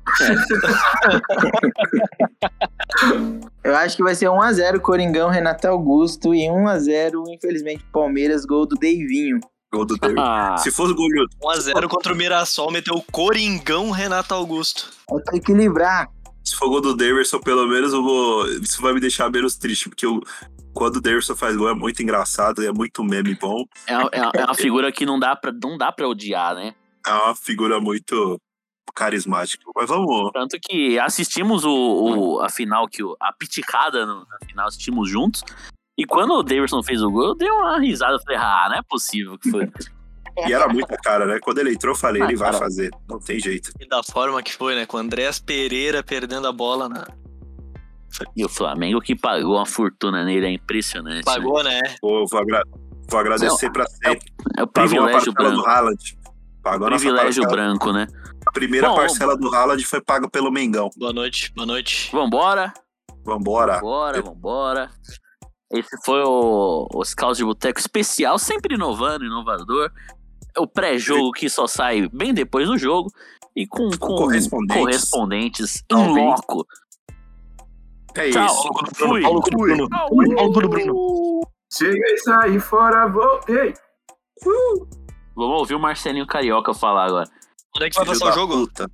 Eu acho que vai ser 1x0 Coringão, Renato Augusto. E 1x0, infelizmente, Palmeiras, gol do Deivinho. Gol do David. Ah, Se fosse gol de 1x0 contra o Mirassol, meteu o Coringão Renato Augusto. Tem que equilibrar. Se for gol do Davidson, pelo menos eu vou. Isso vai me deixar menos triste, porque eu, quando o Davidson faz gol é muito engraçado, é muito meme bom. é, é- é uma figura que não dá, pra, não dá pra odiar, né? É uma figura muito carismática. Mas vamos. Tanto que assistimos o, o- a final, que o- a piticada no- na final, assistimos juntos. E quando o Davidson fez o gol, eu dei uma risada. Eu falei, ah, não é possível que foi. E era muita cara, né? Quando ele entrou, eu falei, Ah, ele vai cara. fazer. Não tem jeito. E da forma que foi, né? Com o Andréas Pereira perdendo a bola na. E o Flamengo que pagou uma fortuna nele, é impressionante. né? Pagou, né? Vou, vou, agra- vou agradecer pra sempre. É o Pagou uma privilégio parcela do. Haaland. Pagou a nossa Privilégio parcela. branco, né? A primeira Bom, parcela do Haaland foi paga pelo Mengão. Boa noite, boa noite. Vambora, Vambora. vambora, vambora. Esse foi o, o Scouts de Boteco especial, sempre inovando, inovador. O pré-jogo que só sai bem depois do jogo. E com, com Correspondentes. correspondentes em loco. É Tchau. isso. Fui. Bruno. Fui. Bruno. Cheguei, saí fora, voltei. Vamos ouvir o Marcelinho Carioca falar agora. Onde é que vai passar o jogo? puta.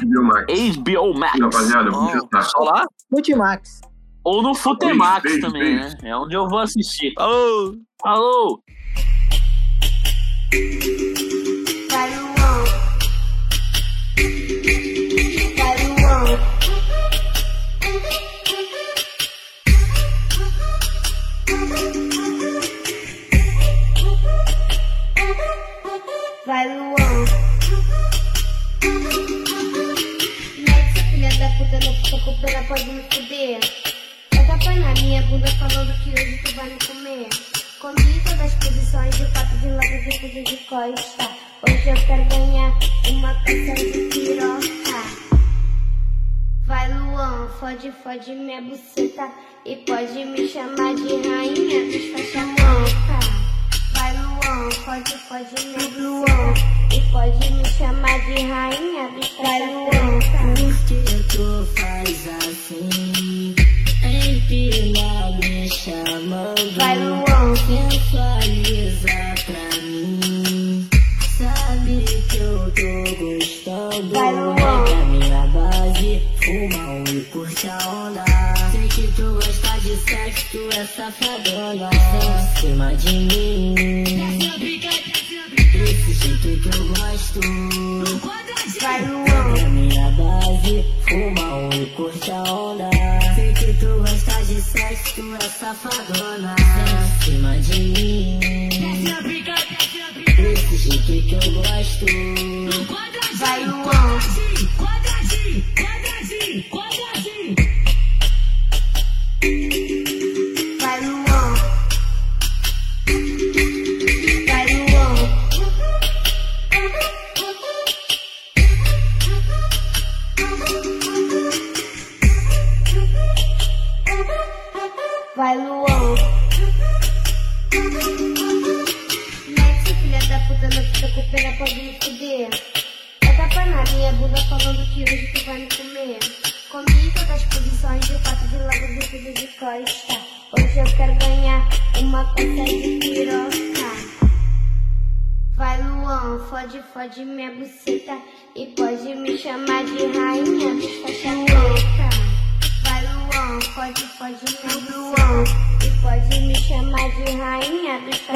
HBO Max. HBO Max. Rapaziada, vamos testar. só lá? Multimax. Ou no Futemax Beijo, também, beijo. né? É onde eu vou assistir. Alô! Alô! Vai Luan. Mete filha da puta, fica com pena, pode me fuder. Bota pé na minha bunda falando que hoje tu vai me comer. Comi todas as posições de quatro de lado de tudo de costa. Hoje eu quero ganhar uma canção de piroca. Vai Luan, fode, fode minha buceta. E pode me chamar de rainha dos faixa. Vai Luan, fode, fode minha buceta. E pode me chamar de rainha dos faixa manca. O que tu faz assim? Empina me chamando. Vai Luan. Sensualiza pra mim. Sabe que eu tô gostando. Luan. Vem pra minha base, fuma um e curte a onda. Sei que tu gosta de sexo, tu é safadona. Em cima de mim. Desse jeito que eu gosto. Vai, Luan. Vem pra minha base, fuma um e curte a onda. Sei que tu gosta de sexo, tu é safadona. Em cima de mim. Desse jeito que eu gosto. Vai, Luan. Vai, pena, pode me fuder. É tapa na minha bunda falando que hoje tu vai me comer. Comi todas as posições de quatro de lado de tudo de costa. Hoje eu quero ganhar uma coisa de piroca. Vai Luan, fode, fode minha buceta E pode me chamar de rainha dos faixa preta Vai Luan, fode, fode minha buceta pode me chamar de rainha preta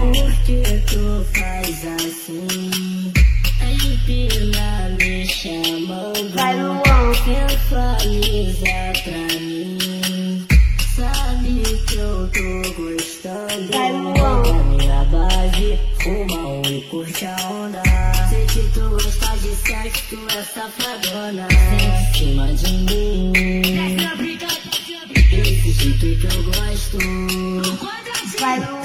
Por que tu faz assim? Empina me chamando. Vai, Luan. Sensualiza pra mim. Sabe que eu tô gostando. Vai, Luan. Da minha base, fuma um e curte a onda. Sei que tu gosta de sexo, tu é safadona. Em cima de mim. Esse jeito que eu gosto Vai no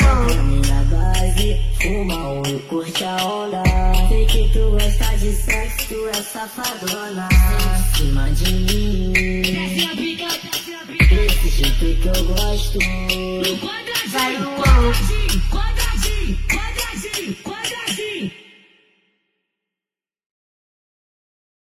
Na base, fuma um e curte a onda Sei que tu gosta de sexo, tu é safadona Em cima de mim Esse jeito que eu gosto Vai no quadradinho.